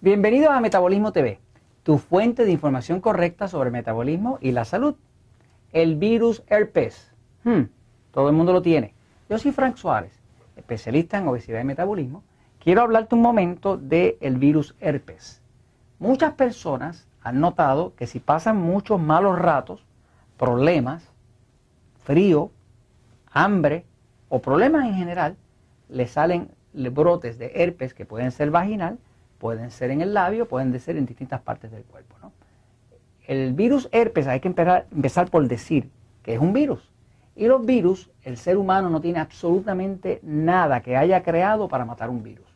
Bienvenidos a Metabolismo TV, tu fuente de información correcta sobre metabolismo y la salud. El virus herpes. Hmm, todo el mundo lo tiene. Yo soy Frank Suárez, especialista en obesidad y metabolismo. Quiero hablarte un momento del virus herpes. Muchas personas han notado que si pasan muchos malos ratos, problemas, frío, hambre o problemas en general, le salen brotes de herpes que pueden ser vaginal pueden ser en el labio, pueden ser en distintas partes del cuerpo. El virus herpes hay que empezar, empezar por decir que es un virus. Y los virus, el ser humano no tiene absolutamente nada que haya creado para matar un virus.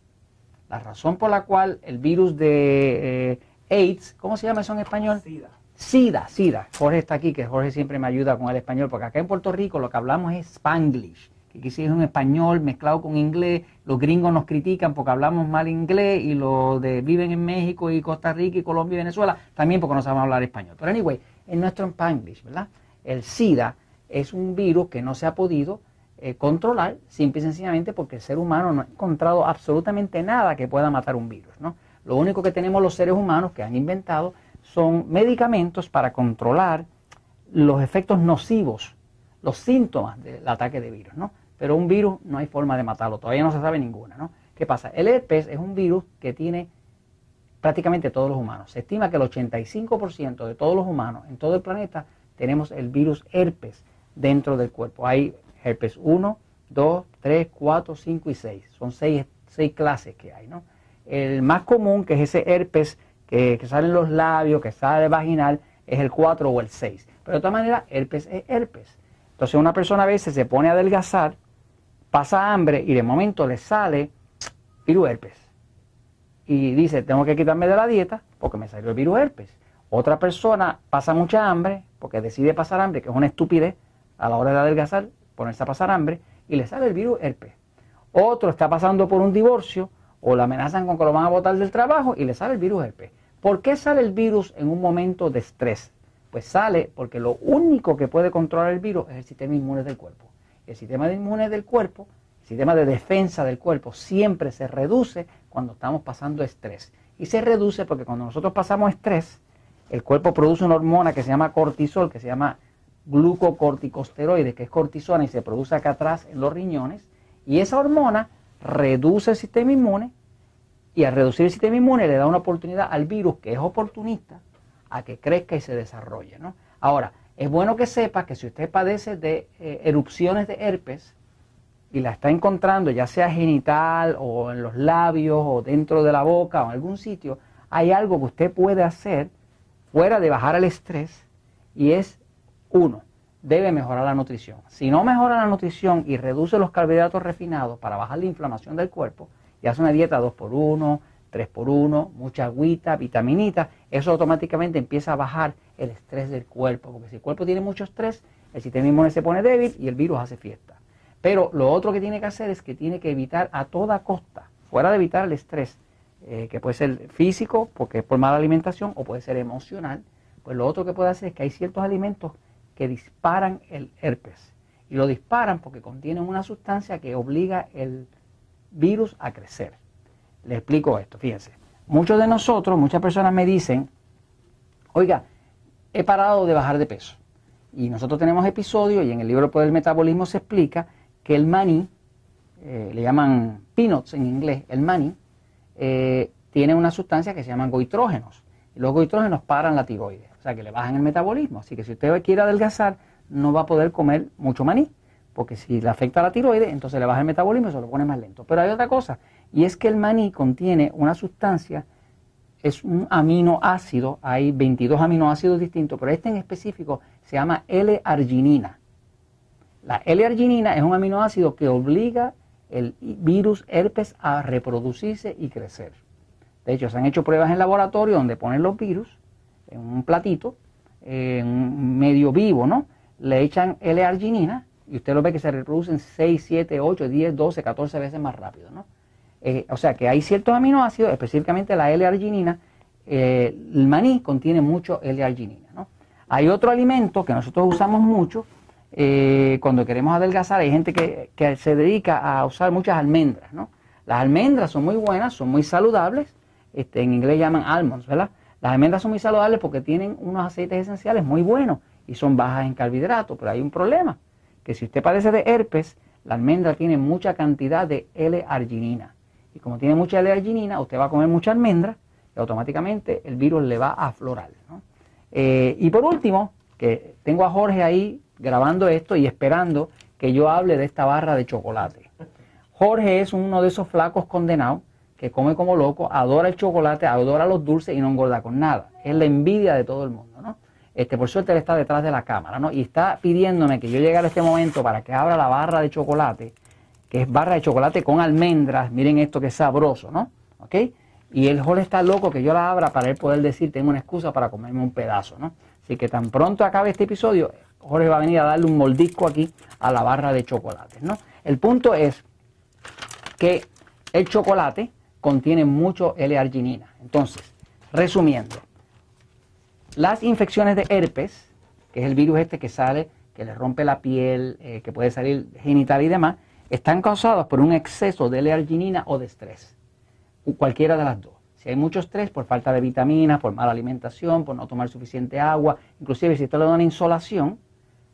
La razón por la cual el virus de eh, AIDS, ¿cómo se llama eso en español? SIDA. SIDA, SIDA. Jorge está aquí, que Jorge siempre me ayuda con el español, porque acá en Puerto Rico lo que hablamos es Spanglish que quizás es un español mezclado con inglés, los gringos nos critican porque hablamos mal inglés y los de viven en México y Costa Rica y Colombia y Venezuela también porque no saben hablar español. Pero anyway, en nuestro Spanglish, ¿verdad? El SIDA es un virus que no se ha podido eh, controlar simple y sencillamente porque el ser humano no ha encontrado absolutamente nada que pueda matar un virus, ¿no? Lo único que tenemos los seres humanos que han inventado son medicamentos para controlar los efectos nocivos, los síntomas del ataque de virus, ¿no? Pero un virus no hay forma de matarlo, todavía no se sabe ninguna, ¿no? ¿Qué pasa? El herpes es un virus que tiene prácticamente todos los humanos. Se estima que el 85% de todos los humanos en todo el planeta tenemos el virus herpes dentro del cuerpo. Hay herpes 1, 2, 3, 4, 5 y 6. Son 6, clases que hay, ¿no? El más común, que es ese herpes que, que sale en los labios, que sale vaginal, es el 4 o el 6. Pero de todas maneras, herpes es herpes. Entonces una persona a veces se pone a adelgazar pasa hambre y de momento le sale virus herpes. Y dice, tengo que quitarme de la dieta porque me salió el virus herpes. Otra persona pasa mucha hambre porque decide pasar hambre, que es una estupidez a la hora de adelgazar, ponerse a pasar hambre, y le sale el virus herpes. Otro está pasando por un divorcio o le amenazan con que lo van a botar del trabajo y le sale el virus herpes. ¿Por qué sale el virus en un momento de estrés? Pues sale porque lo único que puede controlar el virus es el sistema inmune del cuerpo el sistema inmune del cuerpo, el sistema de defensa del cuerpo, siempre se reduce cuando estamos pasando estrés. Y se reduce porque cuando nosotros pasamos estrés, el cuerpo produce una hormona que se llama cortisol, que se llama glucocorticosteroide, que es cortisona y se produce acá atrás en los riñones. Y esa hormona reduce el sistema inmune y al reducir el sistema inmune le da una oportunidad al virus, que es oportunista, a que crezca y se desarrolle. ¿no? Ahora, es bueno que sepa que si usted padece de eh, erupciones de herpes y la está encontrando ya sea genital o en los labios o dentro de la boca o en algún sitio, hay algo que usted puede hacer fuera de bajar el estrés y es uno, debe mejorar la nutrición. Si no mejora la nutrición y reduce los carbohidratos refinados para bajar la inflamación del cuerpo y hace una dieta 2x1, 3x1, mucha agüita, vitaminita, eso automáticamente empieza a bajar el estrés del cuerpo, porque si el cuerpo tiene mucho estrés, el sistema inmune se pone débil y el virus hace fiesta. Pero lo otro que tiene que hacer es que tiene que evitar a toda costa, fuera de evitar el estrés, eh, que puede ser físico, porque es por mala alimentación, o puede ser emocional, pues lo otro que puede hacer es que hay ciertos alimentos que disparan el herpes. Y lo disparan porque contienen una sustancia que obliga el virus a crecer. Le explico esto, fíjense. Muchos de nosotros, muchas personas me dicen, oiga, he parado de bajar de peso. Y nosotros tenemos episodios, y en el libro Poder del Metabolismo se explica que el maní, eh, le llaman peanuts en inglés, el maní, eh, tiene una sustancia que se llaman goitrógenos. Y los goitrógenos paran la tiroides, o sea que le bajan el metabolismo. Así que si usted quiere adelgazar, no va a poder comer mucho maní, porque si le afecta a la tiroides, entonces le baja el metabolismo y se lo pone más lento. Pero hay otra cosa, y es que el maní contiene una sustancia, es un aminoácido, hay 22 aminoácidos distintos, pero este en específico se llama L-arginina. La L-arginina es un aminoácido que obliga el virus herpes a reproducirse y crecer. De hecho, se han hecho pruebas en laboratorio donde ponen los virus en un platito, en un medio vivo, ¿no? Le echan L-arginina y usted lo ve que se reproducen 6, 7, 8, 10, 12, 14 veces más rápido, ¿no? Eh, o sea que hay ciertos aminoácidos, específicamente la L-arginina, eh, el maní contiene mucho L-arginina. ¿no? Hay otro alimento que nosotros usamos mucho eh, cuando queremos adelgazar, hay gente que, se dedica a usar muchas almendras. ¿no? Las almendras son muy buenas, son muy saludables, este, en inglés llaman almonds, ¿verdad? Las almendras son muy saludables porque tienen unos aceites esenciales muy buenos y son bajas en carbohidratos, pero hay un problema, que si usted padece de herpes, la almendra tiene mucha cantidad de L-arginina. Y como tiene mucha L-arginina, usted va a comer mucha almendra y automáticamente el virus le va a aflorar. Eh, y por último, que tengo a Jorge ahí grabando esto y esperando que yo hable de esta barra de chocolate. Jorge es uno de esos flacos condenados que come como loco, adora el chocolate, adora los dulces y no engorda con nada. Es la envidia de todo el mundo, ¿no? Este, por suerte él está detrás de la cámara, ¿no? Y está pidiéndome que yo llegue a este momento para que abra la barra de chocolate, que es barra de chocolate con almendras. Miren esto que es sabroso, ¿no? ¿Ok? Y el Jorge está loco que yo la abra para él poder decir, tengo una excusa para comerme un pedazo, ¿no? Así que tan pronto acabe este episodio, Jorge va a venir a darle un moldisco aquí a la barra de chocolate, ¿no? El punto es que el chocolate contiene mucho L-arginina. Entonces, resumiendo, las infecciones de herpes, que es el virus este que sale, que le rompe la piel, eh, que puede salir genital y demás, están causadas por un exceso de L-arginina o de estrés. Cualquiera de las dos. Si hay mucho estrés por falta de vitaminas, por mala alimentación, por no tomar suficiente agua, inclusive si usted le da una insolación,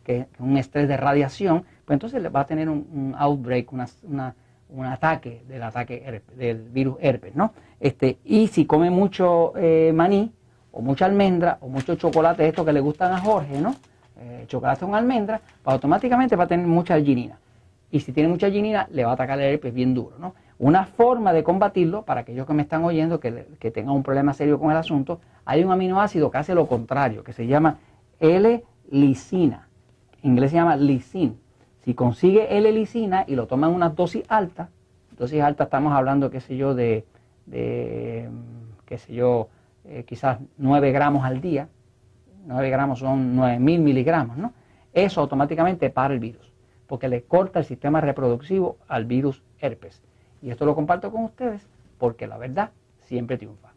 que es un estrés de radiación, pues entonces va a tener un, outbreak, un ataque del ataque del virus herpes, ¿no? Este, y si come mucho eh, maní, o mucha almendra o mucho chocolate, esto que le gustan a Jorge, ¿no? Eh, chocolate con almendra, pues automáticamente va a tener mucha arginina. Y si tiene mucha arginina, le va a atacar el herpes bien duro, ¿no? Una forma de combatirlo, para aquellos que me están oyendo, que, que tengan un problema serio con el asunto, hay un aminoácido que hace lo contrario, que se llama L-lisina. En inglés se llama lisin. Si consigue L-lisina y lo toma en una dosis alta, dosis alta estamos hablando, qué sé yo, de, de qué sé yo, eh, quizás 9 gramos al día, 9 gramos son 9000 miligramos, ¿no? Eso automáticamente para el virus, porque le corta el sistema reproductivo al virus herpes. Y esto lo comparto con ustedes porque la verdad siempre triunfa.